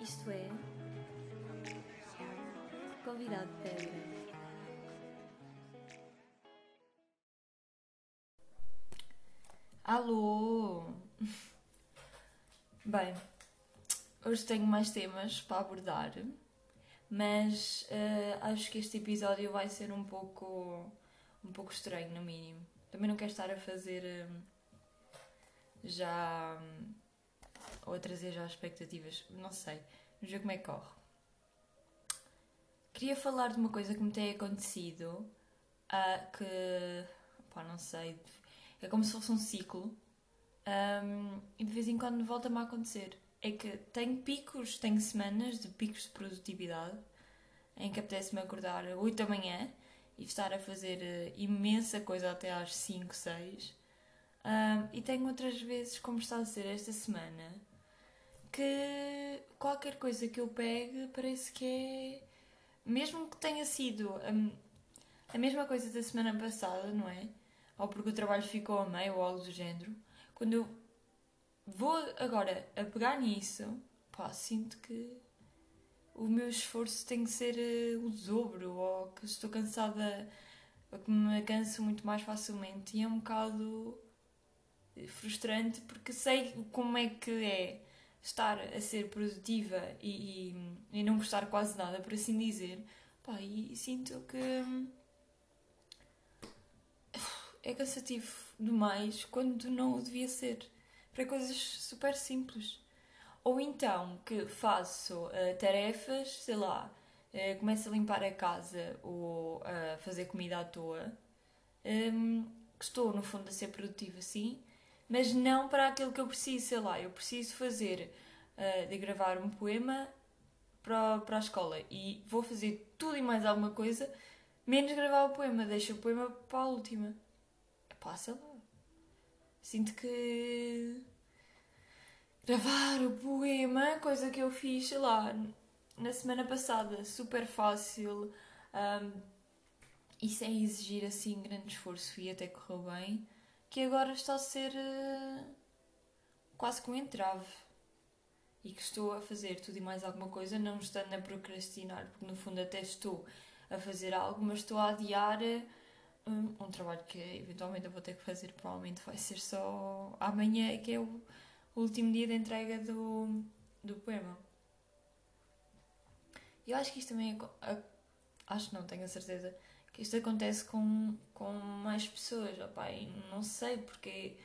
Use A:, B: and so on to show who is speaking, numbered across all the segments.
A: Isto é. Convidado pedra.
B: Alô! Bem, hoje tenho mais temas para abordar, mas eh, acho que este episódio vai ser um pouco, um pouco estranho, no mínimo. Também não quero estar a fazer eh, já. hum, ou a trazer já expectativas, não sei. Vamos ver como é que corre. Queria falar de uma coisa que me tem acontecido, ah, que. pá, não sei. É como se fosse um ciclo. Ahm, e de vez em quando volta-me a acontecer. É que tenho picos, tenho semanas de picos de produtividade em que apetece-me acordar às 8 da manhã e estar a fazer eh, imensa coisa até às 5, 6. Ahm, e tenho outras vezes, como está a ser esta semana, que qualquer coisa que eu pegue parece que é. Mesmo que tenha sido hum, a mesma coisa da semana passada, não é? Ou porque o trabalho ficou a meio ou algo do género. Quando eu vou agora a pegar nisso, pá, sinto que o meu esforço tem que ser eh, o dobro, ou que estou cansada, ou que me canso muito mais facilmente. E é um bocado frustrante porque sei como é que é estar a ser produtiva e, e, e não gostar quase nada, por assim dizer. Pá, e sinto que é cansativo demais quando não o devia ser. Para coisas super simples. Ou então que faço eh, tarefas, sei lá, eh, começo a limpar a casa ou a fazer comida à toa. Hum, que estou, no fundo, a ser produtiva, sim, mas não para aquilo que eu preciso, sei lá, eu preciso fazer, eh, de gravar um poema para, para a escola e vou fazer tudo e mais alguma coisa, menos gravar o poema, deixo o poema para a última. Pá, sei lá. Sinto que gravar o poema, coisa que eu fiz, sei lá, na semana passada, super fácil ahm, e sem exigir assim grande esforço e até correu bem, que agora está a ser eh, quase com um entrave. E que estou a fazer tudo e mais alguma coisa, não estando a procrastinar, porque no fundo até estou a fazer algo, mas estou a adiar eh, um, um trabalho que eventualmente eu vou ter que fazer, provavelmente vai ser só amanhã, que é o último dia de entrega do, do poema. Eu acho que isto também. a- Acho não, tenho a certeza que isto acontece com, com mais pessoas. Opá, e não sei porque.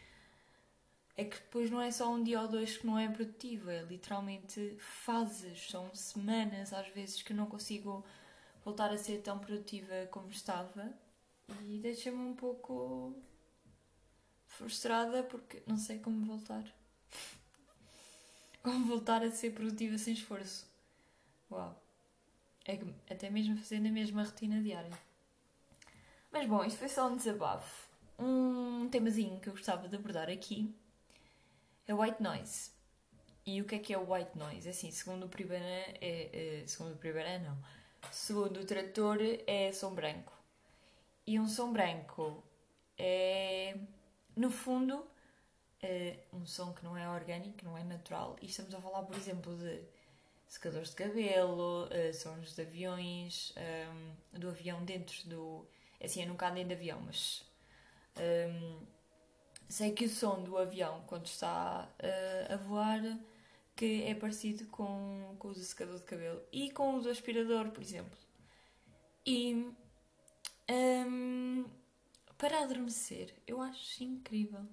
B: É que depois não é só um dia ou dois que não é produtivo, é literalmente fases, são semanas às vezes que não consigo voltar a ser tão produtiva como estava e deixa-me um pouco frustrada porque não sei como voltar. Como voltar a ser produtiva sem esforço. Uau. É que até mesmo fazendo a mesma rotina diária. Mas bom, isto foi só um desabafo. Um temazinho que eu gostava de abordar aqui é white noise. E o que é que é o white noise? Assim, segundo o primeiro é, é segundo o primeiro não. Segundo o trator é som branco. E um som branco é, no fundo, é um som que não é orgânico, não é natural. E estamos a falar, por exemplo, de secadores de cabelo, eh, sons de aviões, ehm, do avião dentro do. Assim, eu nunca andei de avião, mas. ehm, sei que o som do avião, quando está eh, a voar, que é parecido com, com o do secador de cabelo e com o do aspirador, por exemplo. E. ehm, para adormecer, eu acho incrível.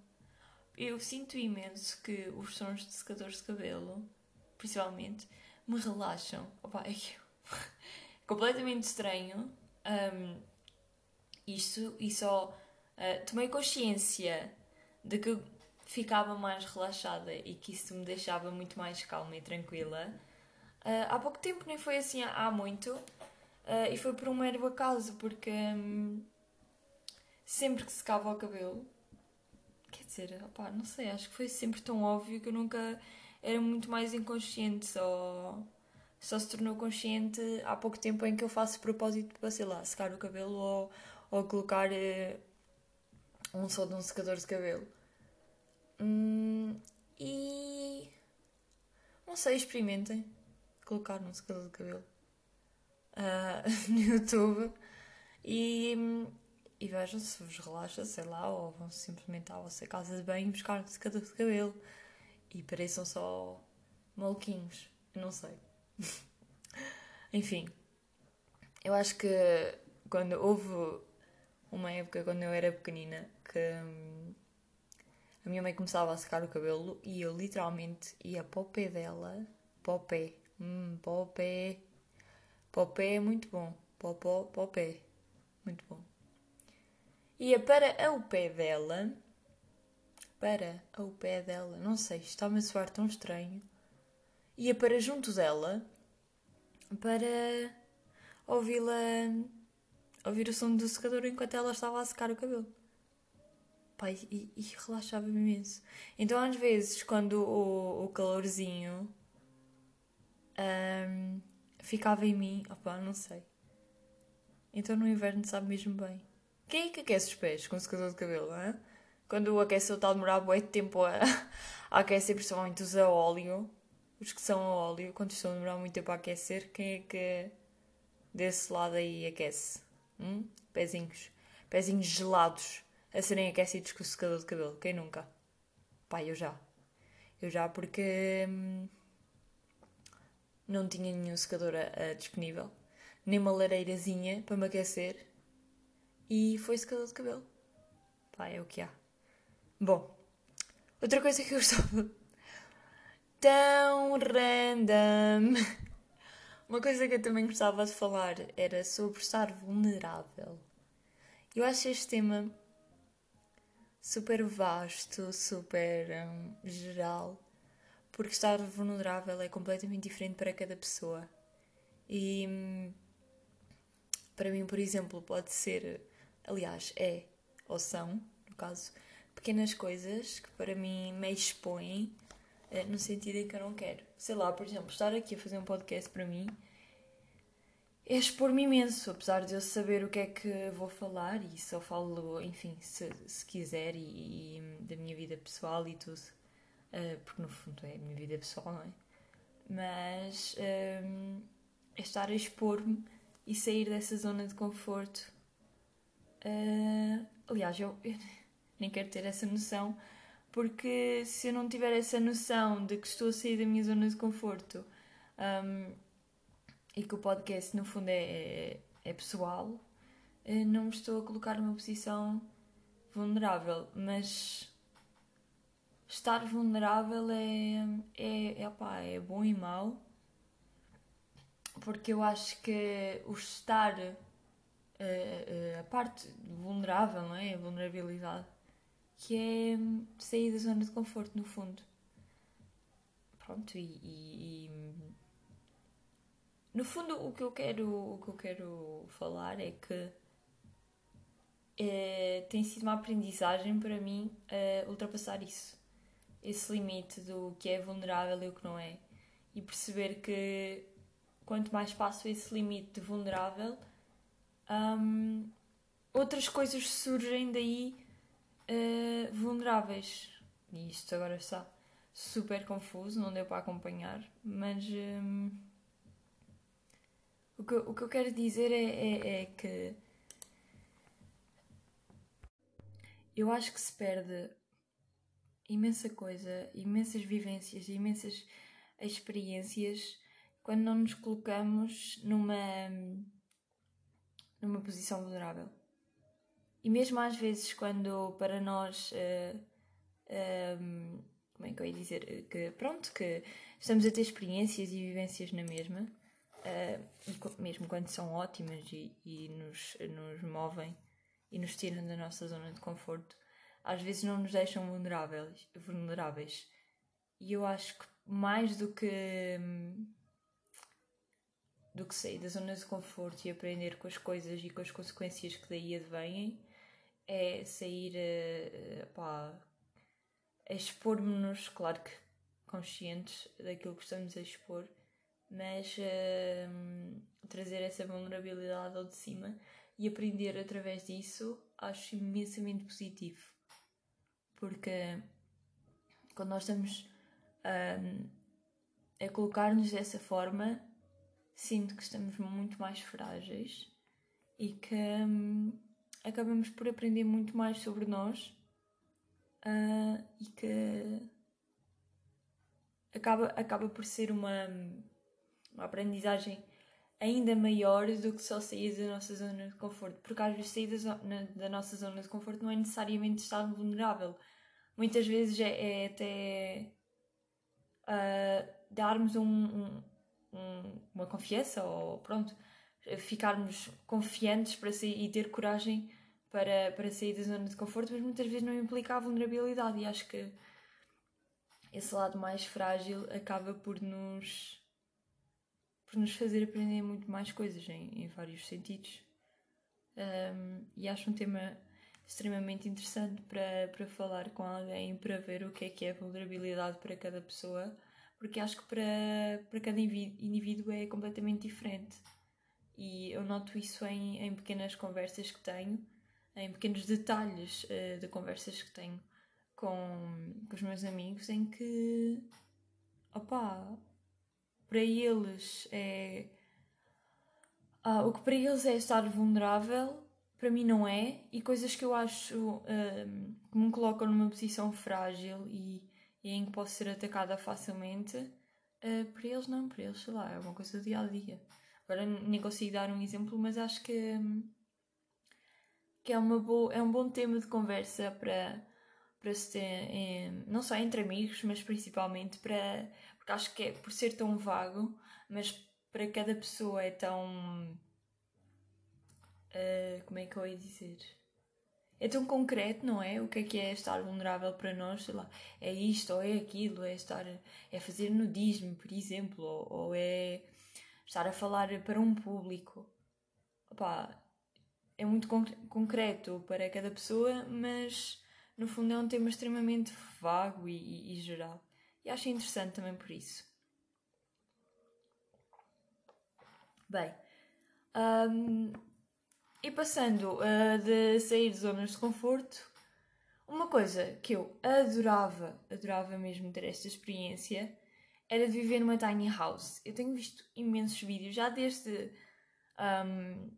B: Eu sinto imenso que os sons de secadores de cabelo, principalmente, me relaxam. Opa, é que eu- completamente estranho. hum, isto e só ah, tomei consciência de que eu ficava mais relaxada e que isso me deixava muito mais calma e tranquila. Ah, há pouco tempo, nem foi assim há, muito, ah, e foi por um mero acaso, porque hum, sempre que secava o cabelo, quer dizer, não sei, acho que foi sempre tão óbvio que eu nunca era muito mais inconsciente, só, só se tornou consciente há pouco tempo em que eu faço propósito para, sei lá, secar o cabelo ou, ou colocar eh, um som de um secador de cabelo. Hum, e não sei, experimentem. colocar num secador de cabelo uh, no YouTube e, e vejam se vos relaxa, sei lá, ou vão simplesmente à vossa casa de banho buscar um secador de cabelo e pareçam só maluquinhos, não sei. Enfim, eu acho que quando houve uma época quando eu era pequenina que hum, a minha mãe começava a secar o cabelo e eu literalmente ia para o pé dela, para o pé, hum, para o pé, para o pé é muito bom, para o, para, para o pé, muito bom. Ia para o pé dela, para o pé dela, não sei, está-me a soar tão estranho. Ia para junto dela para ouvi-la ouvir o som do secador enquanto ela estava a secar o cabelo. Pai, e, e relaxava-me imenso. Então, às vezes, quando o, o calorzinho um, ficava em mim, opá, não sei. Então, no inverno, sabe mesmo bem. Quem é que aquece os pés com o secador de cabelo, hein? Quando o aquecedor está a demorar muito tempo a, a aquecer, principalmente os a óleo, os que são a óleo, quando estão a demorar muito tempo a aquecer, quem é que desse lado aí aquece? Hum? Pezinhos. Pezinhos gelados a serem aquecidos com o secador de cabelo. Quem nunca? Pai, eu já. Eu já porque hum, não tinha nenhum secador a, a disponível. Nem uma lareirazinha para me aquecer. E foi secador de cabelo. Pai, é o que há. Bom, outra coisa que eu gostava. Tão random. Uma coisa que eu também gostava de falar era sobre estar vulnerável. Eu acho este tema super vasto, super um, geral, porque estar vulnerável é completamente diferente para cada pessoa. E um, para mim, por exemplo, pode ser, aliás, é ou são, no caso, pequenas coisas que para mim me expõem eh, no sentido em que eu não quero. Sei lá, por exemplo, estar aqui a fazer um podcast para mim é expor-me imenso, apesar de eu saber o que é que vou falar e só falo, enfim, se, se quiser, e, e, da minha vida pessoal e tudo, uh, porque no fundo é a minha vida pessoal, não é? Mas um, é estar a expor-me e sair dessa zona de conforto. Uh, aliás, eu, eu nem quero ter essa noção porque se eu não tiver essa noção de que estou a sair da minha zona de conforto um, e que o podcast no fundo é, é, é pessoal, eh, não me estou a colocar numa posição vulnerável, mas estar vulnerável é, é, é, opa, é bom e mau, porque eu acho que o estar, a, eh, eh, a parte vulnerável, não é? A vulnerabilidade que é sair da zona de conforto, no fundo. Pronto, e, e, e, no fundo o que eu quero, o que eu quero falar é que é, tem sido uma aprendizagem para mim uh, ultrapassar isso. Esse limite do que é vulnerável e o que não é. E perceber que quanto mais passo esse limite de vulnerável, um, outras coisas surgem daí uh, vulneráveis. E isto agora está super confuso, não deu para acompanhar, mas um, o, que, o que eu quero dizer é, é, é que eu acho que se perde imensa coisa, imensas vivências, imensas experiências quando não nos colocamos numa numa posição vulnerável. E mesmo às vezes, quando para nós. Uh, eh, um, ehm, como é que eu ia dizer? Que pronto, que estamos a ter experiências e vivências na mesma, uh, mesmo quando são ótimas e, e nos, nos movem e nos tiram da nossa zona de conforto, às vezes não nos deixam vulneráveis. vulneráveis. E eu acho que mais do que. Um, do que sair da zona de conforto e aprender com as coisas e com as consequências que daí advêm, é sair a, pá, a expor-nos, claro que conscientes daquilo que estamos a expor, mas uh, trazer essa vulnerabilidade ao de cima e aprender através disso acho imensamente positivo. Porque quando nós estamos um, a colocar-nos dessa forma, sinto que estamos muito mais frágeis e que hum, acabamos por aprender muito mais sobre nós uh, e que acaba, acaba por ser uma, uma aprendizagem ainda maior do que só sair da nossa zona de conforto, porque às vezes sair da, da nossa zona de conforto não é necessariamente estar vulnerável. Muitas vezes é, é até uh, darmos um, um, um, uma confiança ou pronto, ficarmos confiantes para sair e ter coragem para, para sair da zona de conforto, mas muitas vezes não implica a vulnerabilidade e acho que esse lado mais frágil acaba por nos por nos fazer aprender muito mais coisas em, em vários sentidos. Um, e acho um tema extremamente interessante para, para falar com alguém, para ver o que é que é vulnerabilidade para cada pessoa, porque acho que para, para cada indivíduo é completamente diferente. E eu noto isso em, em pequenas conversas que tenho, em pequenos detalhes uh, de conversas que tenho com, com os meus amigos, em que, opá, para eles é. Ah, o que para eles é estar vulnerável, para mim não é, e coisas que eu acho um, que me colocam numa posição frágil e, e em que posso ser atacada facilmente, uh, para eles não, para eles, sei lá, é uma coisa do dia a dia. Agora nem consigo dar um exemplo, mas acho que, que é, uma boa, é um bom tema de conversa para, para se ter, não só entre amigos, mas principalmente para, porque acho que é por ser tão vago, mas para cada pessoa é tão. Uh, como é que eu ia dizer? É tão concreto, não é? O que é que é estar vulnerável para nós? Sei lá, é isto ou é aquilo, é estar. é fazer nudismo, por exemplo, ou, ou é estar a falar para um público. Opa, é muito concreto para cada pessoa, mas no fundo é um tema extremamente vago e, e, e geral. E acho interessante também por isso. Bem, um, e passando uh, de sair de zonas de conforto, uma coisa que eu adorava, adorava mesmo ter esta experiência, era de viver numa tiny house. Eu tenho visto imensos vídeos, já desde um,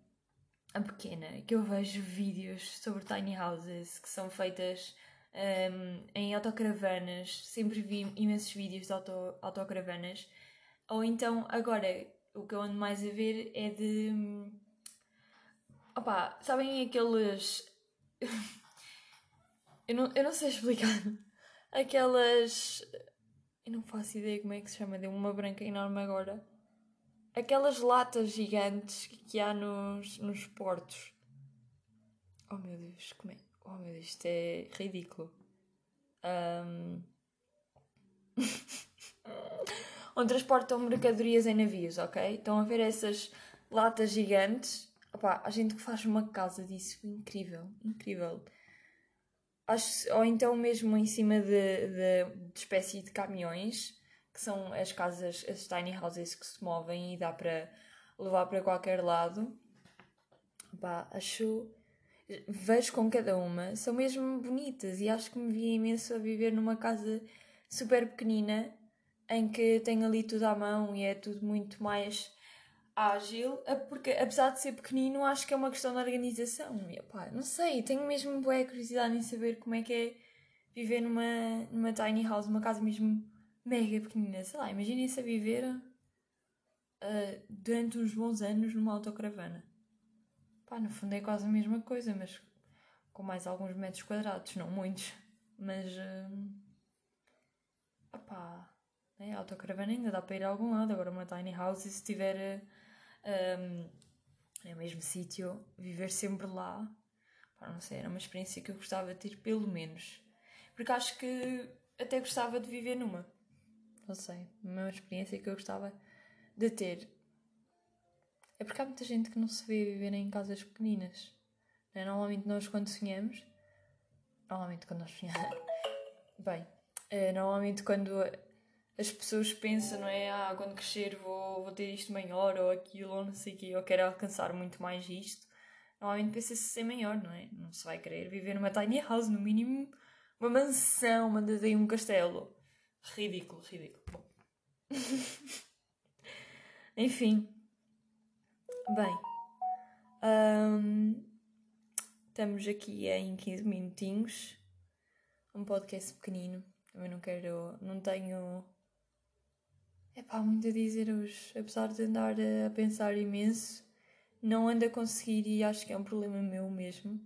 B: a pequena, que eu vejo vídeos sobre tiny houses que são feitas um, em autocaravanas, sempre vi imensos vídeos de auto, autocaravanas. Ou então, agora, o que eu ando mais a ver é de. Hum, Opa, sabem aqueles. eu, não, eu não sei explicar. Aquelas. Eu não faço ideia como é que se chama, deu uma branca enorme agora. Aquelas latas gigantes que há nos, nos portos. Oh meu Deus, como é? Oh meu Deus, isto é ridículo. Um... Onde transportam mercadorias em navios, ok? Estão a ver essas latas gigantes? Opa, a gente que faz uma casa disso, incrível, incrível. Acho, ou então mesmo em cima de, de, de espécie de caminhões, que são as casas, as tiny houses que se movem e dá para levar para qualquer lado. Opa, acho vejo com cada uma, são mesmo bonitas e acho que me via imenso a viver numa casa super pequenina em que tenho ali tudo à mão e é tudo muito mais ágil, porque apesar de ser pequenino, acho que é uma questão de organização. E, não sei, tenho mesmo boa curiosidade em saber como é que é viver numa, numa tiny house, uma casa mesmo mega pequenina. Sei lá, imaginem-se a viver uh, durante uns bons anos numa autocaravana. Pá, no fundo é quase a mesma coisa, mas com mais alguns metros quadrados, não muitos. Mas. Uh, opá, né? a autocaravana ainda dá para ir a algum lado. Agora, uma tiny house, se tiver um, no mesmo sítio, viver sempre lá, pá, não sei, era uma experiência que eu gostava de ter, pelo menos. Porque acho que até gostava de viver numa. Não sei, uma experiência que eu gostava de ter. É porque há muita gente que não se vê viver em casas pequeninas. É? Normalmente nós quando sonhamos. Normalmente quando nós sonhamos. Bem, é, normalmente quando as pessoas pensam, não é? Ah, quando crescer vou, vou ter isto maior ou aquilo ou não sei o quê, eu quero alcançar muito mais isto. Normalmente pensa-se ser maior, não é? Não se vai querer viver numa tiny house, no mínimo uma mansão, mandas aí um castelo. Ridículo, ridículo. Bom. Enfim. Bem. hum, estamos aqui em 15 minutinhos. Um podcast pequenino. Também não quero. Não tenho. É pá, muito a dizer hoje. Apesar de andar a pensar imenso, não ando a conseguir, e acho que é um problema meu mesmo,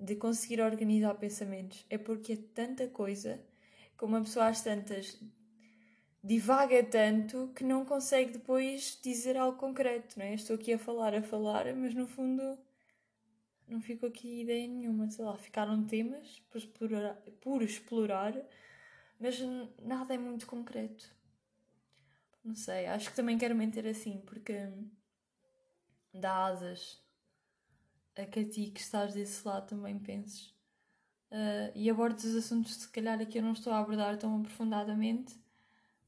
B: de conseguir organizar pensamentos. É porque é tanta coisa que uma pessoa às tantas divaga tanto que não consegue depois dizer algo concreto, não é? Estou aqui a falar, a falar, mas no fundo não fico aqui ideia nenhuma, sei lá, ficaram temas por explorar, por explorar mas nada é muito concreto. Não sei, acho que também quero manter assim, porque dá asas a que a ti que estás desse lado também penses. Uh, e abordes os assuntos se calhar aqui eu não estou a abordar tão aprofundadamente,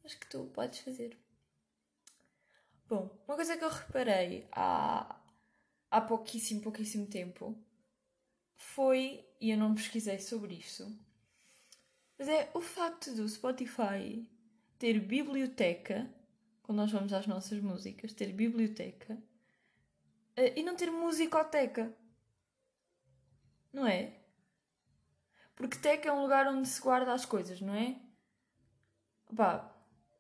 B: mas que tu podes fazer. Bom, uma coisa que eu reparei há, há pouquíssimo, pouquíssimo tempo foi, e eu não pesquisei sobre isso, mas é o facto do Spotify ter biblioteca, quando nós vamos às nossas músicas, ter biblioteca uh, e não ter musicoteca. Não é? Porque teca é um lugar onde se guarda as coisas, não é? Pá,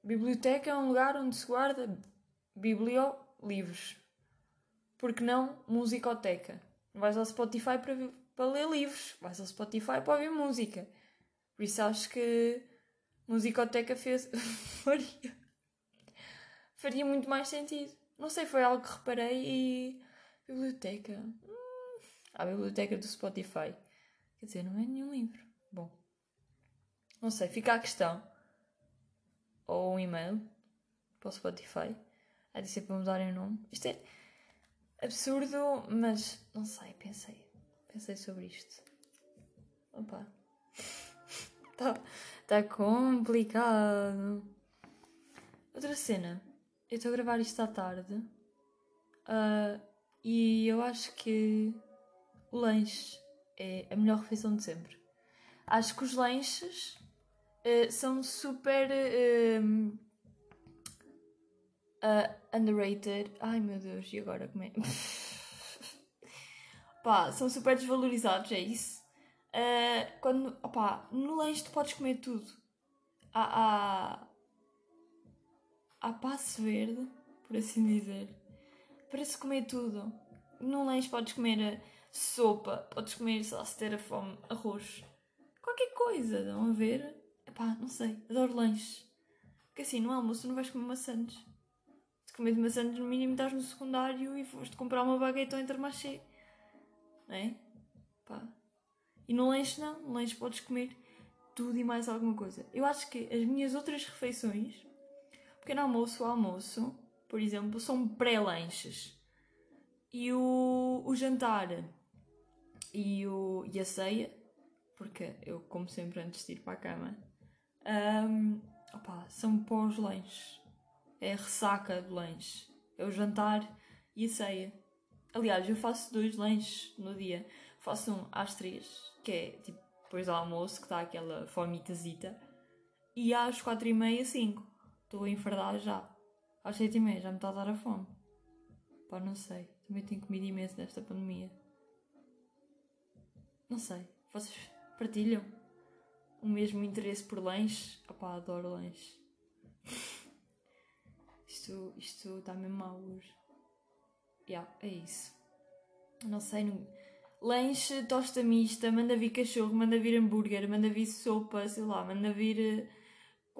B: biblioteca é um lugar onde se guarda bibliolivros. Porque não musicoteca? Vais ao Spotify para, para ler livros, vais ao Spotify para ouvir música. Por isso acho que musicoteca fez. faria. muito mais sentido. Não sei, foi algo que reparei e. Biblioteca. Hum, a biblioteca do Spotify. Quer dizer, não é nenhum livro. Bom. Não sei, fica a questão. Ou um e-mail para o Spotify. A dizer para mudarem o nome. Isto é absurdo, mas não sei, pensei. Pensei sobre isto. Opa. Tá, tá complicado. Outra cena. Eu estou a gravar isto à tarde. Uh, e eu acho que o lanche é a melhor refeição de sempre. Acho que os lanches uh, são super uh, underrated. Ai meu Deus, e agora como é? Pá, são super desvalorizados, é isso. quando, opá, no lanche tu podes comer tudo. Há, há, há passo verde, por assim dizer. Para-se comer tudo. No lanche podes comer sopa, podes comer, sei lá, se ter a fome, arroz, qualquer coisa, estão a ver? Epá, não sei, adoro lanches. Porque assim, no almoço não vais comer maçãs. Se comer de maçãs, no mínimo estás no secundário e foste comprar uma baguete ou intermarché. Não é? Pá. E no lanche não, no lanche podes comer tudo e mais alguma coisa. Eu acho que as minhas outras refeições, pequeno almoço, almoço, por exemplo, são pré-lanches. E o, o jantar e, o, e a ceia, porque eu como sempre antes de ir para a cama, um, opa, são pós-lanches. É a ressaca do lanche. É o jantar e a ceia. Aliás, eu faço dois lanches no dia. Faço um às três, que é tipo depois do almoço, que está aquela fomitazita. E às quatro e meia, cinco. Estou a enfardar já. Às sete e meia já me está a dar a fome. Pá, não sei. Também tenho comido imenso nesta pandemia. Não sei. Vocês partilham o mesmo interesse por lanche? Opá, adoro lanche. isto isto está mesmo mal hoje. Yeah, é isso. Não sei. Não... Lanche, tosta mista, manda vir cachorro, manda vir hambúrguer, manda vir sopa, sei lá, manda vir eh,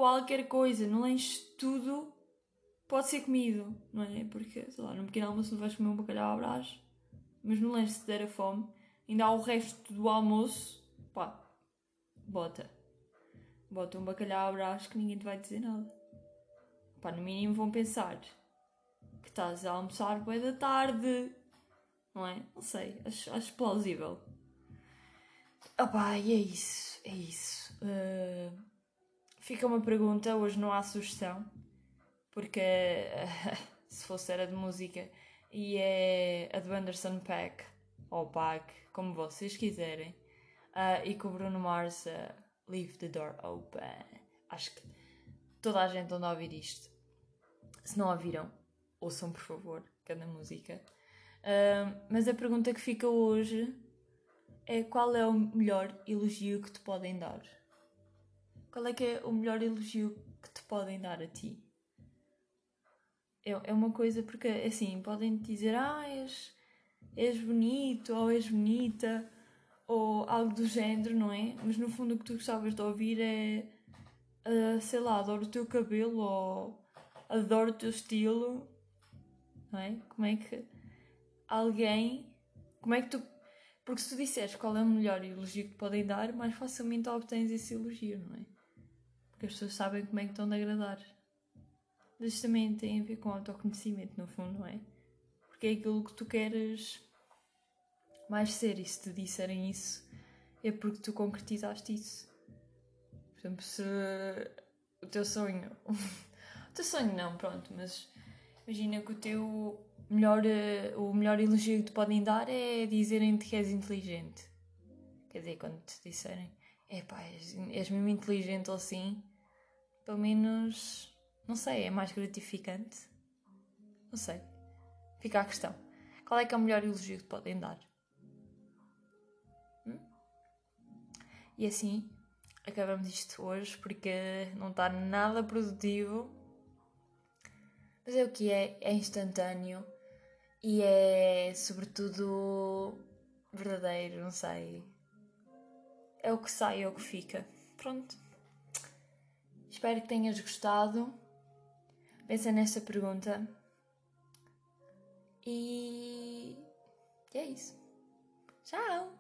B: qualquer coisa. No lanche tudo pode ser comido, não é? Porque, sei lá, num pequeno almoço não vais comer um bacalhau à brás, mas no lanche se der a fome ainda há o resto do almoço, pá, bota. Bota um bacalhau à brás que ninguém te vai dizer nada. Pá, no mínimo vão pensar que estás a almoçar boa da tarde, não é? Não sei, acho, acho plausível. Opá, e é isso, é isso. Uh, fica uma pergunta, hoje não há sugestão, porque se fosse era de música, e é a do Anderson Pack ou Pac, como vocês quiserem, uh, e com o Bruno Mars uh, Leave the Door Open. Acho que toda a gente anda a ouvir isto. Se não ouviram, ouçam por favor cada música. Uh, mas a pergunta que fica hoje é qual é o melhor elogio que te podem dar? Qual é que é o melhor elogio que te podem dar a ti? É, é uma coisa porque assim, podem te dizer ah, és, és bonito ou és bonita ou algo do género, não é? Mas no fundo o que tu gostavas de ouvir é uh, sei lá, adoro o teu cabelo ou adoro o teu estilo, não é? Como é que alguém, como é que tu, porque se tu disseres qual é o melhor elogio que te podem dar, mais facilmente obtens esse elogio, não é? Porque as pessoas sabem como é que estão de agradar. Mas isto também tem a ver com autoconhecimento, no fundo, não é? Porque é aquilo que tu queres mais ser, e se te disserem isso, é porque tu concretizaste isso. Por exemplo, se o teu sonho. o teu sonho não, pronto, mas imagina que o teu melhor, eh, o melhor elogio que te podem dar é dizerem-te que és inteligente. Quer dizer, quando te disserem, é pá, és, és mesmo inteligente ou assim, pelo menos, não sei, é mais gratificante. Não sei. Fica a questão. Qual é que é o melhor elogio que podem dar? Hum? E assim, acabamos isto hoje porque não está nada produtivo. Mas é o que é, é instantâneo e é sobretudo verdadeiro, não sei. É o que sai, é o que fica. Pronto. Espero que tenhas gostado. Pensa nesta pergunta. E é isso. Tchau!